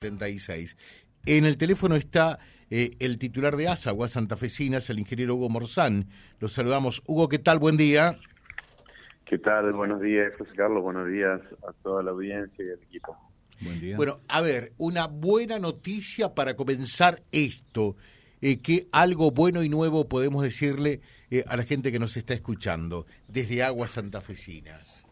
76. En el teléfono está eh, el titular de ASA, Aguas Santafesinas, el ingeniero Hugo Morzán. Los saludamos. Hugo, ¿qué tal? Buen día. ¿Qué tal? Buenos días, José Carlos. Buenos días a toda la audiencia y al equipo. Buen día. Bueno, a ver, una buena noticia para comenzar esto. Eh, ¿Qué algo bueno y nuevo podemos decirle eh, a la gente que nos está escuchando desde Aguas Santafesinas?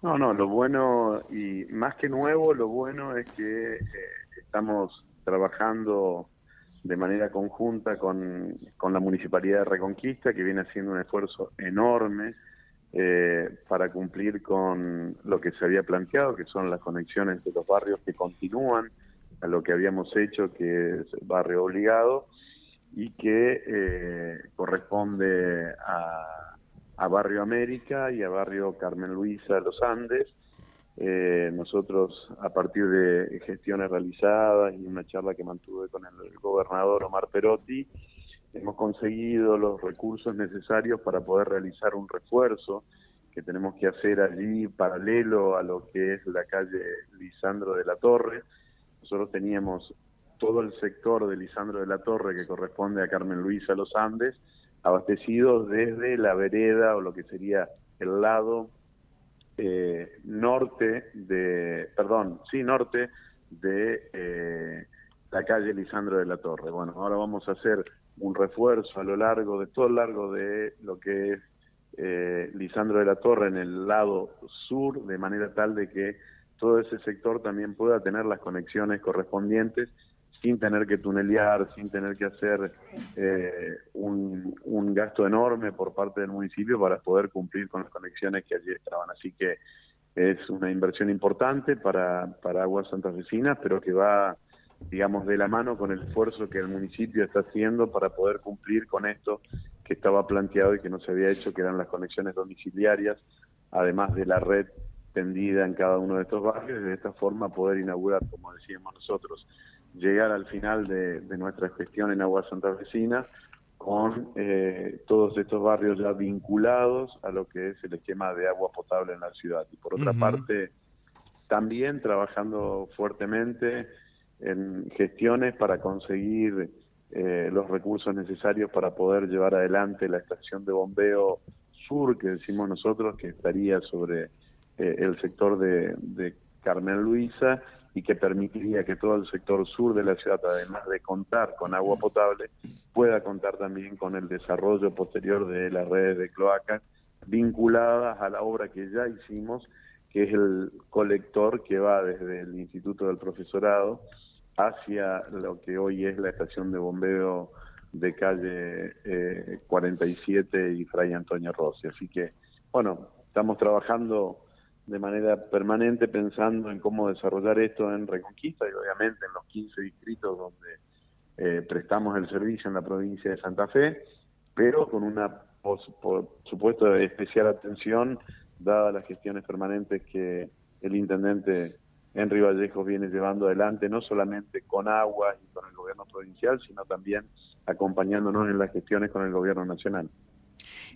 No, no, lo bueno y más que nuevo, lo bueno es que eh, estamos trabajando de manera conjunta con, con, la Municipalidad de Reconquista, que viene haciendo un esfuerzo enorme eh, para cumplir con lo que se había planteado, que son las conexiones de los barrios que continúan a lo que habíamos hecho, que es barrio obligado, y que eh, corresponde a a Barrio América y a Barrio Carmen Luisa Los Andes. Eh, nosotros, a partir de gestiones realizadas y una charla que mantuve con el gobernador Omar Perotti, hemos conseguido los recursos necesarios para poder realizar un refuerzo que tenemos que hacer allí paralelo a lo que es la calle Lisandro de la Torre. Nosotros teníamos todo el sector de Lisandro de la Torre que corresponde a Carmen Luisa Los Andes, abastecidos desde la vereda o lo que sería el lado eh, norte de, perdón, sí, norte de eh, la calle Lisandro de la Torre. Bueno, ahora vamos a hacer un refuerzo a lo largo de todo el largo de lo que es eh, Lisandro de la Torre en el lado sur, de manera tal de que todo ese sector también pueda tener las conexiones correspondientes sin tener que tunelear, sin tener que hacer eh, un, gasto enorme por parte del municipio para poder cumplir con las conexiones que allí estaban. Así que es una inversión importante para, para Aguas Santafesinas, pero que va, digamos, de la mano con el esfuerzo que el municipio está haciendo para poder cumplir con esto que estaba planteado y que no se había hecho, que eran las conexiones domiciliarias, además de la red tendida en cada uno de estos barrios, y de esta forma poder inaugurar, como decíamos nosotros, llegar al final de, nuestra gestión en Aguas Santafesinas con eh, todos estos barrios ya vinculados a lo que es el esquema de agua potable en la ciudad. Y por otra parte, también trabajando fuertemente en gestiones para conseguir eh, los recursos necesarios para poder llevar adelante la estación de bombeo sur, que decimos nosotros, que estaría sobre eh, el sector de, de Carmen Luisa y que permitiría que todo el sector sur de la ciudad, además de contar con agua potable, pueda contar también con el desarrollo posterior de las redes de cloacas vinculadas a la obra que ya hicimos, que es el colector que va desde el Instituto del Profesorado hacia lo que hoy es la estación de bombeo de calle 47 eh, y Fray Antonio Rossi. Así que, bueno, estamos trabajando de manera permanente pensando en cómo desarrollar esto en Reconquista y obviamente en los 15 distritos donde eh, prestamos el servicio en la provincia de Santa Fe, pero con una, por, supuesto, especial atención dadas las gestiones permanentes que el intendente Henry Vallejo viene llevando adelante, no solamente con agua y con el gobierno provincial, sino también acompañándonos en las gestiones con el gobierno nacional.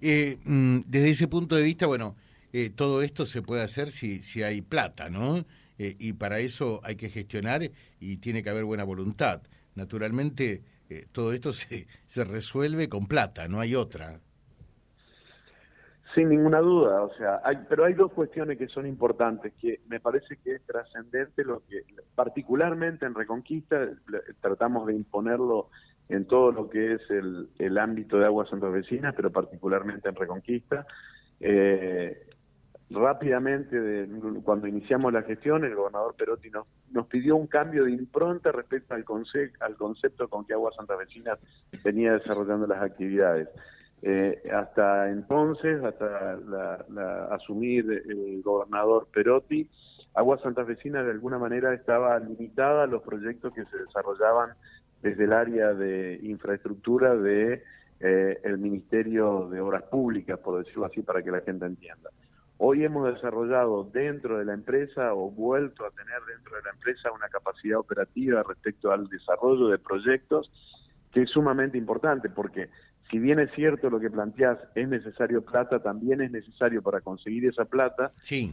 Eh, mm, desde ese punto de vista, bueno, eh, todo esto se puede hacer si, si hay plata, ¿no? Eh, y para eso hay que gestionar y tiene que haber buena voluntad. Naturalmente, eh, todo esto se, se resuelve con plata, no hay otra. Sin ninguna duda, o sea, hay, pero hay dos cuestiones que son importantes, que me parece que es trascendente, lo que particularmente en Reconquista tratamos de imponerlo en todo lo que es el, el ámbito de aguas vecinas, pero particularmente en Reconquista. Eh, rápidamente, cuando iniciamos la gestión, el gobernador Perotti nos, nos pidió un cambio de impronta respecto al, al concepto con que Agua Santa Vecina venía desarrollando las actividades. Eh, hasta entonces, hasta la, asumir el gobernador Perotti, Agua Santa Vecina de alguna manera estaba limitada a los proyectos que se desarrollaban desde el área de infraestructura de eh, el Ministerio de Obras Públicas, por decirlo así, para que la gente entienda. Hoy hemos desarrollado dentro de la empresa o vuelto a tener dentro de la empresa una capacidad operativa respecto al desarrollo de proyectos que es sumamente importante porque si bien es cierto lo que planteás, es necesario plata, también es necesario para conseguir esa plata,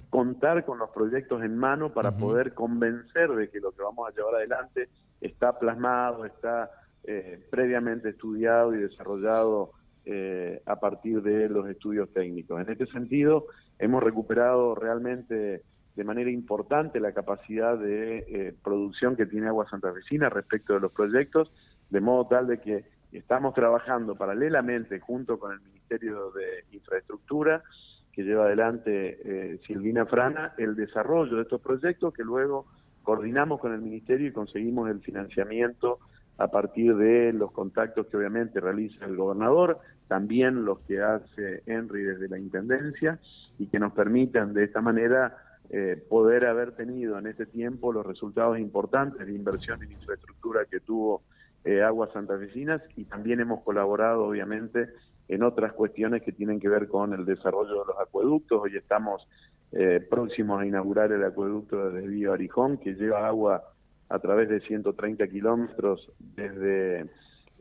contar con los proyectos en mano para poder convencer de que lo que vamos a llevar adelante está plasmado, está eh, previamente estudiado y desarrollado eh, a partir de los estudios técnicos. En este sentido, hemos recuperado realmente de manera importante la capacidad de eh, producción que tiene Agua Santa Vecina respecto de los proyectos, de modo tal de que Estamos trabajando paralelamente junto con el Ministerio de Infraestructura, que lleva adelante eh, Silvina Frana, el desarrollo de estos proyectos que luego coordinamos con el Ministerio y conseguimos el financiamiento a partir de los contactos que obviamente realiza el gobernador, también los que hace Henry desde la Intendencia y que nos permitan de esta manera eh, poder haber tenido en este tiempo los resultados importantes de inversión en infraestructura que tuvo eh, aguas santafesinas y también hemos colaborado obviamente en otras cuestiones que tienen que ver con el desarrollo de los acueductos. Hoy estamos eh, próximos a inaugurar el acueducto de desvío Arijón que lleva agua a través de 130 kilómetros desde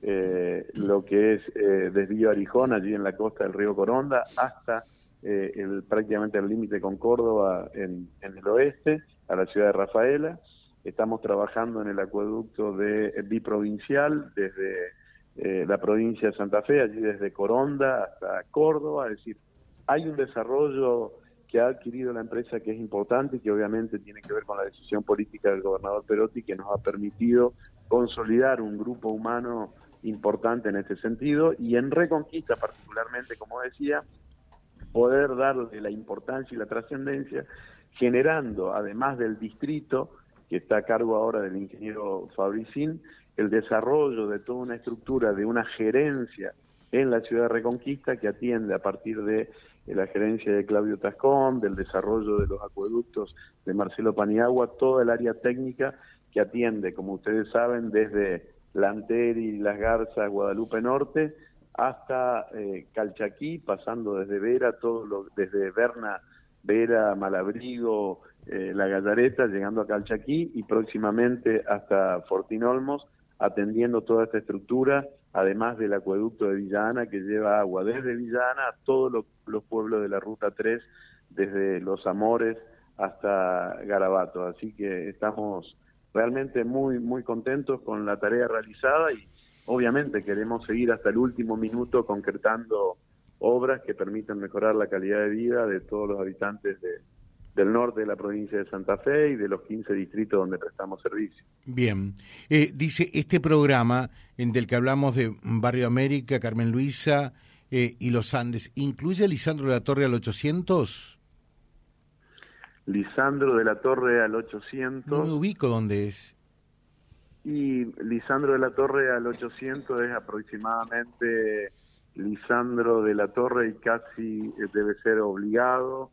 eh, lo que es eh, desvío Arijón, allí en la costa del río Coronda, hasta el, prácticamente el límite con Córdoba en, el oeste, a la ciudad de Rafaela. Estamos trabajando en el acueducto de biprovincial desde eh, la provincia de Santa Fe, allí desde Coronda hasta Córdoba, es decir, hay un desarrollo que ha adquirido la empresa que es importante que obviamente tiene que ver con la decisión política del gobernador Perotti que nos ha permitido consolidar un grupo humano importante en este sentido y en Reconquista particularmente, como decía, poder darle la importancia y la trascendencia generando, además del distrito, que está a cargo ahora del ingeniero Fabricín, el desarrollo de toda una estructura de una gerencia en la ciudad de Reconquista que atiende a partir de la gerencia de Claudio Tascón, del desarrollo de los acueductos de Marcelo Paniagua, toda el área técnica que atiende, como ustedes saben, desde Lanteri, Las Garzas, Guadalupe Norte, hasta eh, Calchaquí, pasando desde Vera, todo lo, desde Berna, Vera, Malabrigo, eh, la Gallareta, llegando a Calchaquí y próximamente hasta Fortinolmos, atendiendo toda esta estructura, además del acueducto de Villana que lleva agua desde Villana a todos los, pueblos de la Ruta 3, desde Los Amores hasta Garabato. Así que estamos realmente muy, muy contentos con la tarea realizada y obviamente queremos seguir hasta el último minuto concretando obras que permitan mejorar la calidad de vida de todos los habitantes de, del norte de la provincia de Santa Fe y de los 15 distritos donde prestamos servicio. Bien, eh, dice, este programa en del que hablamos de Barrio América, Carmen Luisa eh, y los Andes, ¿incluye a Lisandro de la Torre al 800? Lisandro de la Torre al 800. No me ubico dónde es. Y Lisandro de la Torre al 800 es aproximadamente Lisandro de la Torre y casi debe ser obligado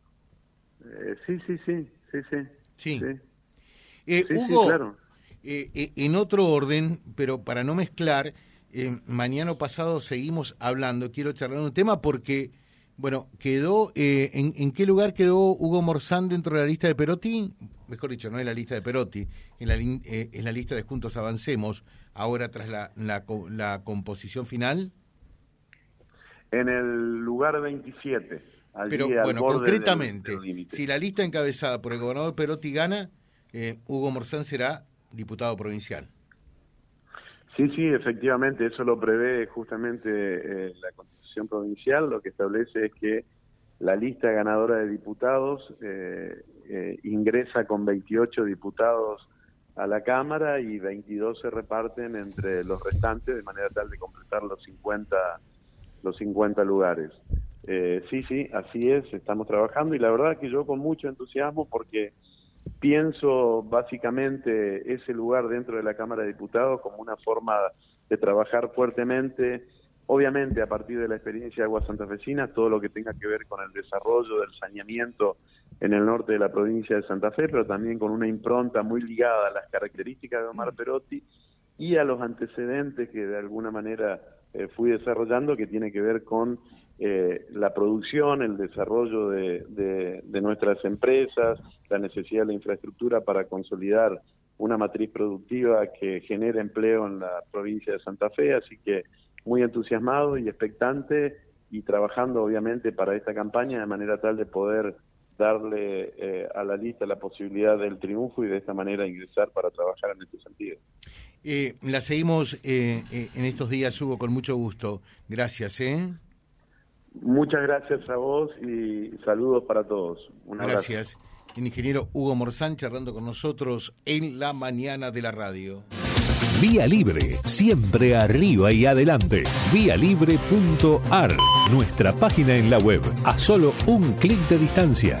eh, sí, sí, sí, sí, sí. Sí. Eh, Hugo, eh, en otro orden, pero para no mezclar, mañana pasado seguimos hablando, quiero charlar un tema porque, bueno, quedó, en, en, qué lugar quedó Hugo Morzán dentro de la lista de Perotti? Mejor dicho, no en la lista de Perotti, en la, en la lista de Juntos Avancemos, ahora tras la, la, la composición final. En el lugar 27. Pero bueno, concretamente, si la lista encabezada por el gobernador Perotti gana, eh, Hugo Morzán será diputado provincial. Sí, sí, efectivamente, eso lo prevé justamente eh, la Constitución Provincial, lo que establece es que la lista ganadora de diputados eh, ingresa con 28 diputados a la Cámara y 22 se reparten entre los restantes de manera tal de completar los 50, los 50 lugares. Eh, sí, sí, así es, estamos trabajando y la verdad que yo con mucho entusiasmo porque pienso básicamente ese lugar dentro de la Cámara de Diputados como una forma de trabajar fuertemente, obviamente a partir de la experiencia de Aguas Santafesinas, todo lo que tenga que ver con el desarrollo del saneamiento en el norte de la provincia de Santa Fe, pero también con una impronta muy ligada a las características de Omar Perotti y a los antecedentes que de alguna manera eh, fui desarrollando que tiene que ver con eh, la producción, el desarrollo de, nuestras empresas, la necesidad de la infraestructura para consolidar una matriz productiva que genere empleo en la provincia de Santa Fe, así que muy entusiasmado y expectante y trabajando obviamente para esta campaña de manera tal de poder darle eh, a la lista la posibilidad del triunfo y de esta manera ingresar para trabajar en este sentido. Eh, la seguimos eh, en estos días, Hugo, con mucho gusto. Gracias. ¿eh? Muchas gracias a vos y saludos para todos. gracias. El ingeniero Hugo Morzán charlando con nosotros en la mañana de la radio. Vía Libre, siempre arriba y adelante. Vialibre.ar, nuestra página en la web, a solo un clic de distancia.